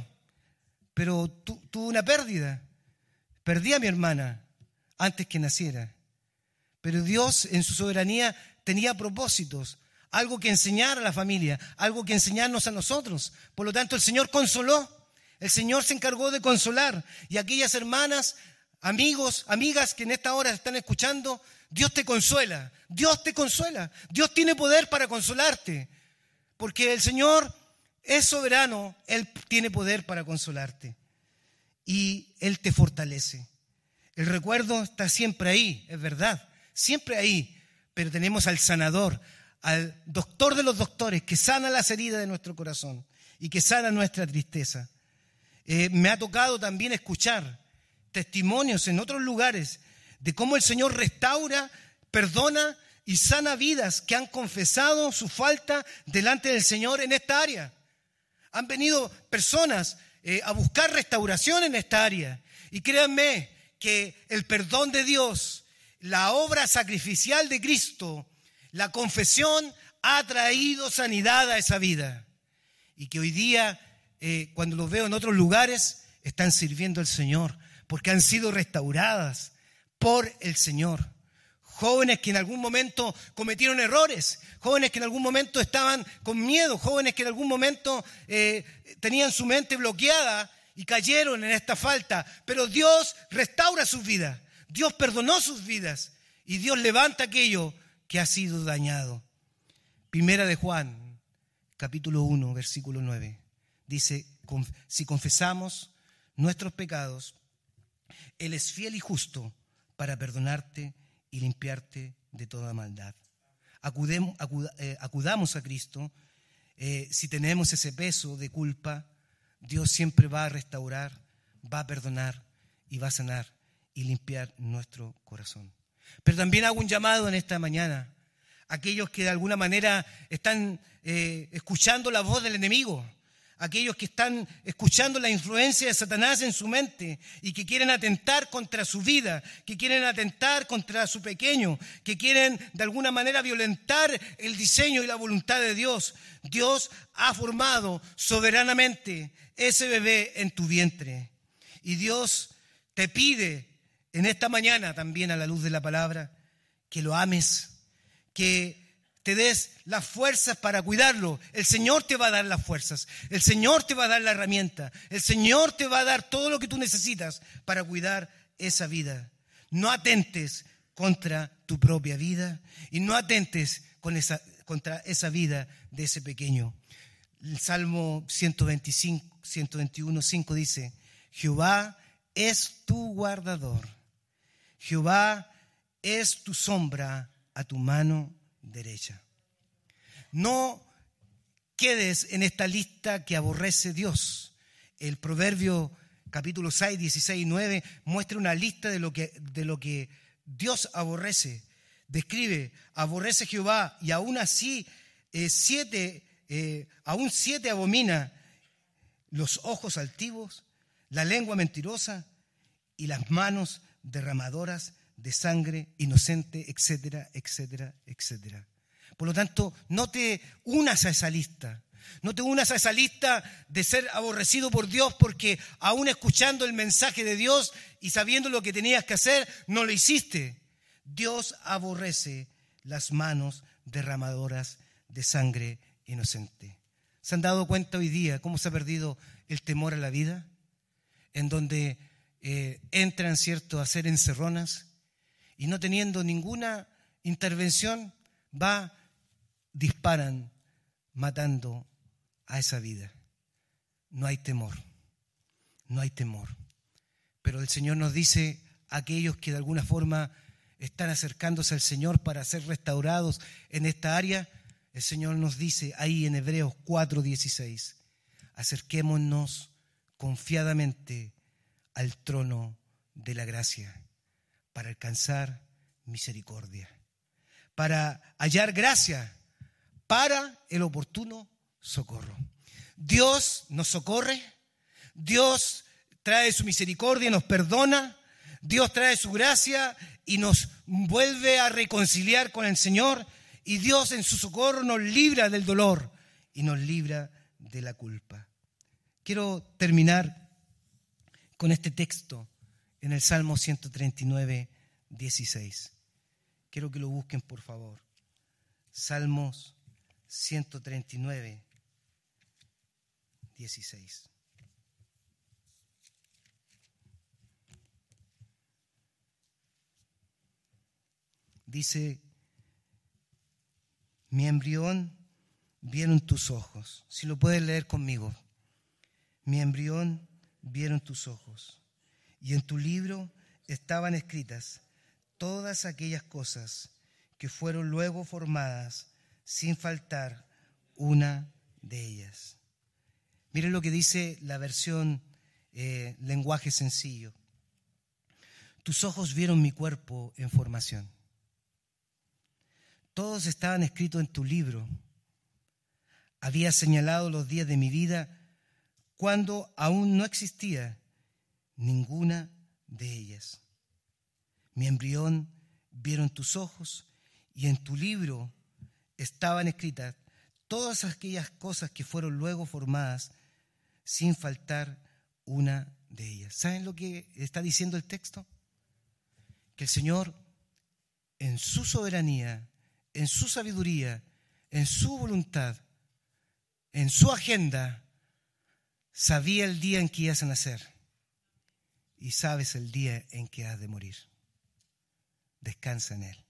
pero tuvo una pérdida. Perdí a mi hermana antes que naciera. Pero Dios en su soberanía tenía propósitos algo que enseñar a la familia, algo que enseñarnos a nosotros. Por lo tanto, el Señor consoló, el Señor se encargó de consolar. Y aquellas hermanas, amigos, amigas que en esta hora están escuchando, Dios te consuela, Dios te consuela, Dios tiene poder para consolarte, porque el Señor es soberano, Él tiene poder para consolarte. Y Él te fortalece. El recuerdo está siempre ahí, es verdad, siempre ahí, pero tenemos al sanador, al doctor de los doctores que sana las heridas de nuestro corazón y que sana nuestra tristeza. Eh, me ha tocado también escuchar testimonios en otros lugares de cómo el Señor restaura, perdona y sana vidas que han confesado su falta delante del Señor en esta área. Han venido personas eh, a buscar restauración en esta área. Y créanme que el perdón de Dios, la obra sacrificial de Cristo, la confesión ha traído sanidad a esa vida. Y que hoy día, eh, cuando los veo en otros lugares, están sirviendo al Señor, porque han sido restauradas por el Señor. Jóvenes que en algún momento cometieron errores, jóvenes que en algún momento estaban con miedo, jóvenes que en algún momento eh, tenían su mente bloqueada y cayeron en esta falta. Pero Dios restaura sus vidas, Dios perdonó sus vidas y Dios levanta aquello que ha sido dañado. Primera de Juan, capítulo 1, versículo 9. Dice, si confesamos nuestros pecados, Él es fiel y justo para perdonarte y limpiarte de toda maldad. Eh, acudamos a Cristo. Eh, si tenemos ese peso de culpa, Dios siempre va a restaurar, va a perdonar y va a sanar y limpiar nuestro corazón. Pero también hago un llamado en esta mañana a aquellos que de alguna manera están eh, escuchando la voz del enemigo, aquellos que están escuchando la influencia de Satanás en su mente y que quieren atentar contra su vida, que quieren atentar contra su pequeño, que quieren de alguna manera violentar el diseño y la voluntad de Dios. Dios ha formado soberanamente ese bebé en tu vientre. Y Dios te pide en esta mañana también a la luz de la palabra, que lo ames, que te des las fuerzas para cuidarlo. El Señor te va a dar las fuerzas, el Señor te va a dar la herramienta, el Señor te va a dar todo lo que tú necesitas para cuidar esa vida. No atentes contra tu propia vida y no atentes contra esa vida de ese pequeño. El Salmo 125, 121, 5 dice, Jehová es tu guardador Jehová es tu sombra a tu mano derecha. No quedes en esta lista que aborrece Dios. El proverbio capítulo 6, 16 y 9 muestra una lista de lo que, de lo que Dios aborrece. Describe, aborrece Jehová y aún así eh, siete, eh, aún siete abomina los ojos altivos, la lengua mentirosa y las manos derramadoras de sangre inocente, etcétera, etcétera, etcétera. Por lo tanto, no te unas a esa lista. No te unas a esa lista de ser aborrecido por Dios porque aún escuchando el mensaje de Dios y sabiendo lo que tenías que hacer, no lo hiciste. Dios aborrece las manos derramadoras de sangre inocente. ¿Se han dado cuenta hoy día cómo se ha perdido el temor a la vida? En donde eh, entran, ¿cierto?, a hacer encerronas y no teniendo ninguna intervención, va, disparan, matando a esa vida. No hay temor, no hay temor. Pero el Señor nos dice aquellos que de alguna forma están acercándose al Señor para ser restaurados en esta área, el Señor nos dice ahí en Hebreos 4:16, acerquémonos confiadamente al trono de la gracia para alcanzar misericordia, para hallar gracia para el oportuno socorro. Dios nos socorre, Dios trae su misericordia, nos perdona, Dios trae su gracia y nos vuelve a reconciliar con el Señor y Dios en su socorro nos libra del dolor y nos libra de la culpa. Quiero terminar con este texto en el Salmo 139, 16. Quiero que lo busquen, por favor. Salmos 139, 16. Dice, mi embrión vieron tus ojos. Si lo puedes leer conmigo. Mi embrión vieron tus ojos. Y en tu libro estaban escritas todas aquellas cosas que fueron luego formadas sin faltar una de ellas. Miren lo que dice la versión eh, lenguaje sencillo. Tus ojos vieron mi cuerpo en formación. Todos estaban escritos en tu libro. Había señalado los días de mi vida cuando aún no existía ninguna de ellas. Mi embrión vieron tus ojos y en tu libro estaban escritas todas aquellas cosas que fueron luego formadas sin faltar una de ellas. ¿Saben lo que está diciendo el texto? Que el Señor, en su soberanía, en su sabiduría, en su voluntad, en su agenda, sabía el día en que ibas a nacer y sabes el día en que has de morir. Descansa en Él.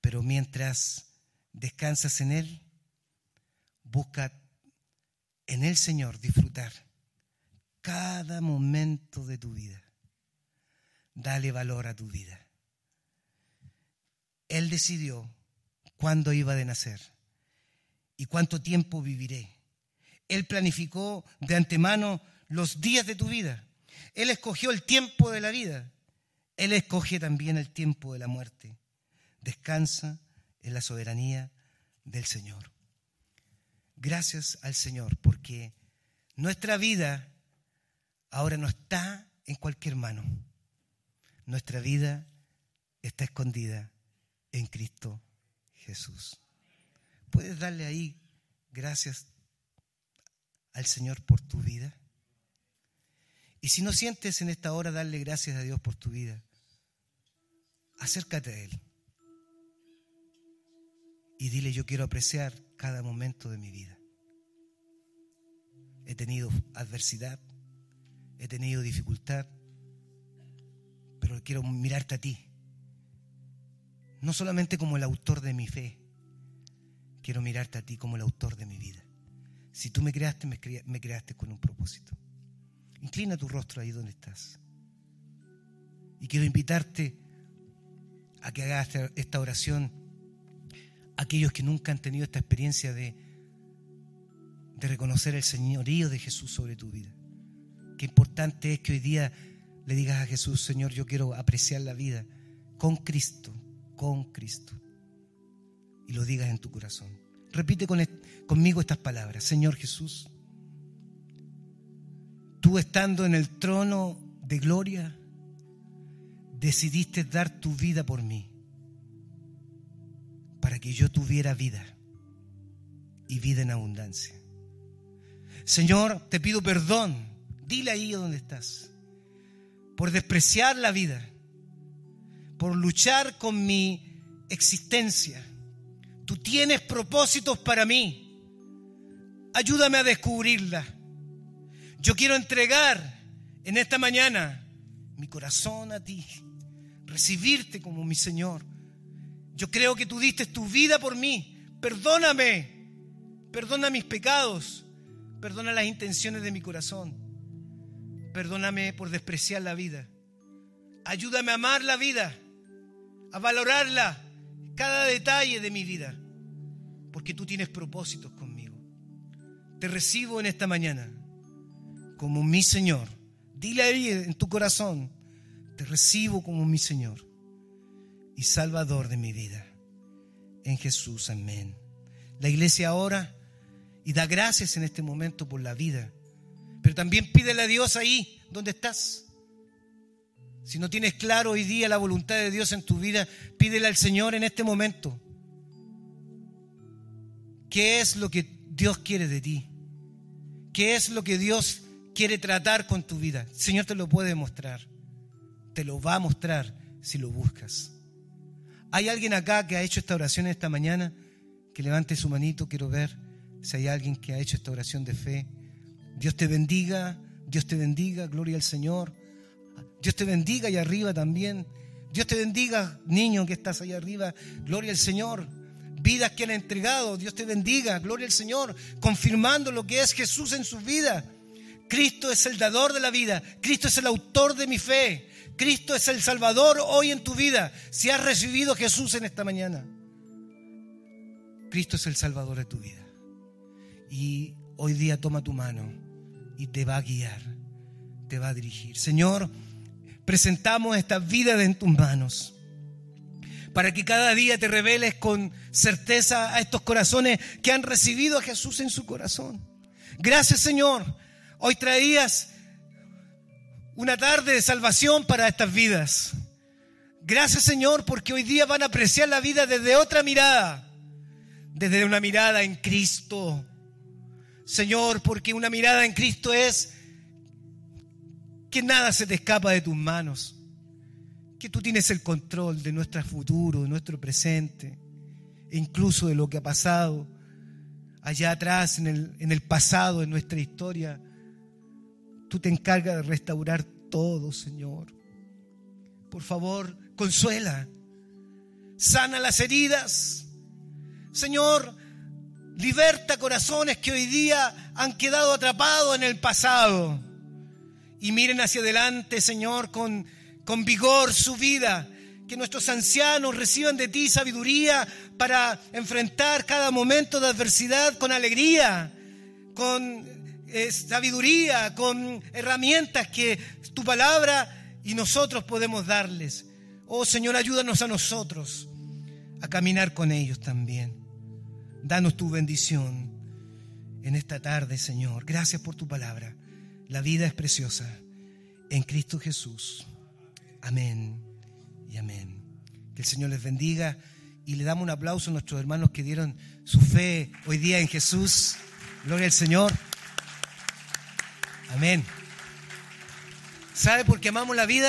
Pero mientras descansas en Él, busca en el Señor disfrutar cada momento de tu vida. Dale valor a tu vida. Él decidió cuándo iba de nacer y cuánto tiempo viviré. Él planificó de antemano los días de tu vida. Él escogió el tiempo de la vida. Él escoge también el tiempo de la muerte. Descansa en la soberanía del Señor. Gracias al Señor porque nuestra vida ahora no está en cualquier mano. Nuestra vida está escondida en Cristo Jesús. ¿Puedes darle ahí gracias al Señor por tu vida? Y si no sientes en esta hora darle gracias a Dios por tu vida, acércate a Él y dile yo quiero apreciar cada momento de mi vida. He tenido adversidad, he tenido dificultad, pero quiero mirarte a ti no solamente como el autor de mi fe, quiero mirarte a ti como el autor de mi vida. Si tú me creaste, me, creaste con un propósito. Inclina tu rostro ahí donde estás. Y quiero invitarte a que hagas esta oración aquellos que nunca han tenido esta experiencia de, de reconocer el señorío de Jesús sobre tu vida. Qué importante es que hoy día le digas a Jesús, Señor, yo quiero apreciar la vida con Cristo, con Cristo. Y lo digas en tu corazón. Repite conmigo estas palabras. Señor Jesús, tú estando en el trono de gloria, decidiste dar tu vida por mí, para que yo tuviera vida y vida en abundancia. Señor, te pido perdón, dile ahí donde estás, por despreciar la vida por luchar con mi existencia. Tú tienes propósitos para mí. Ayúdame a descubrirla. Yo quiero entregar en esta mañana mi corazón a ti, recibirte como mi Señor. Yo creo que tú diste tu vida por mí. Perdóname. Perdona mis pecados. Perdona las intenciones de mi corazón. Perdóname por despreciar la vida. Ayúdame a amar la vida a valorarla, cada detalle de mi vida, porque tú tienes propósitos conmigo. Te recibo en esta mañana como mi Señor. Dile ahí en tu corazón, te recibo como mi Señor y Salvador de mi vida. En Jesús, amén. La iglesia ora y da gracias en este momento por la vida, pero también pídele a Dios ahí donde estás si no tienes claro hoy día la voluntad de Dios en tu vida, pídele al Señor en este momento. ¿Qué es lo que Dios quiere de ti? ¿Qué es lo que Dios quiere tratar con tu vida? El Señor te lo puede mostrar. Te lo va a mostrar si lo buscas. ¿Hay alguien acá que ha hecho esta oración esta mañana que levante su manito, quiero ver si hay alguien que ha hecho esta oración de fe. Dios te bendiga, Dios te bendiga, gloria al Señor. Dios te bendiga allá arriba también. Dios te bendiga, niño que estás allá arriba, gloria al Señor. Vidas que han entregado, Dios te bendiga, gloria al Señor, confirmando lo que es Jesús en su vida. Cristo es el dador de la vida, Cristo es el autor de mi fe, Cristo es el Salvador hoy en tu vida. Si has recibido a Jesús en esta mañana, Cristo es el Salvador de tu vida. Y hoy día toma tu mano y te va a guiar, te va a dirigir. Señor, presentamos esta vida en tus manos para que cada día te reveles con certeza a estos corazones que han recibido a Jesús en su corazón. Gracias Señor. Hoy traías una tarde de salvación para estas vidas. Gracias Señor porque hoy día van a apreciar la vida desde otra mirada, desde una mirada en Cristo. Señor, porque una mirada en Cristo es que nada se te escapa de tus manos, que tú tienes el control de nuestro futuro, de nuestro presente, e incluso de lo que ha pasado allá atrás, en el, en el pasado, en nuestra historia. Tú te encargas de restaurar todo, Señor. Por favor, consuela, sana las heridas. Señor, liberta corazones que hoy día han quedado atrapados en el pasado. Y miren hacia adelante, Señor, con, con vigor su vida. Que nuestros ancianos reciban de ti sabiduría para enfrentar cada momento de adversidad con alegría, con eh, sabiduría, con herramientas que tu palabra y nosotros podemos darles. Oh Señor, ayúdanos a nosotros a caminar con ellos también. Danos tu bendición en esta tarde, Señor. Gracias por tu palabra. La vida es preciosa en Cristo Jesús. Amén y amén. Que el Señor les bendiga y le damos un aplauso a nuestros hermanos que dieron su fe hoy día en Jesús. Gloria al Señor. Amén. ¿Sabe por qué amamos la vida?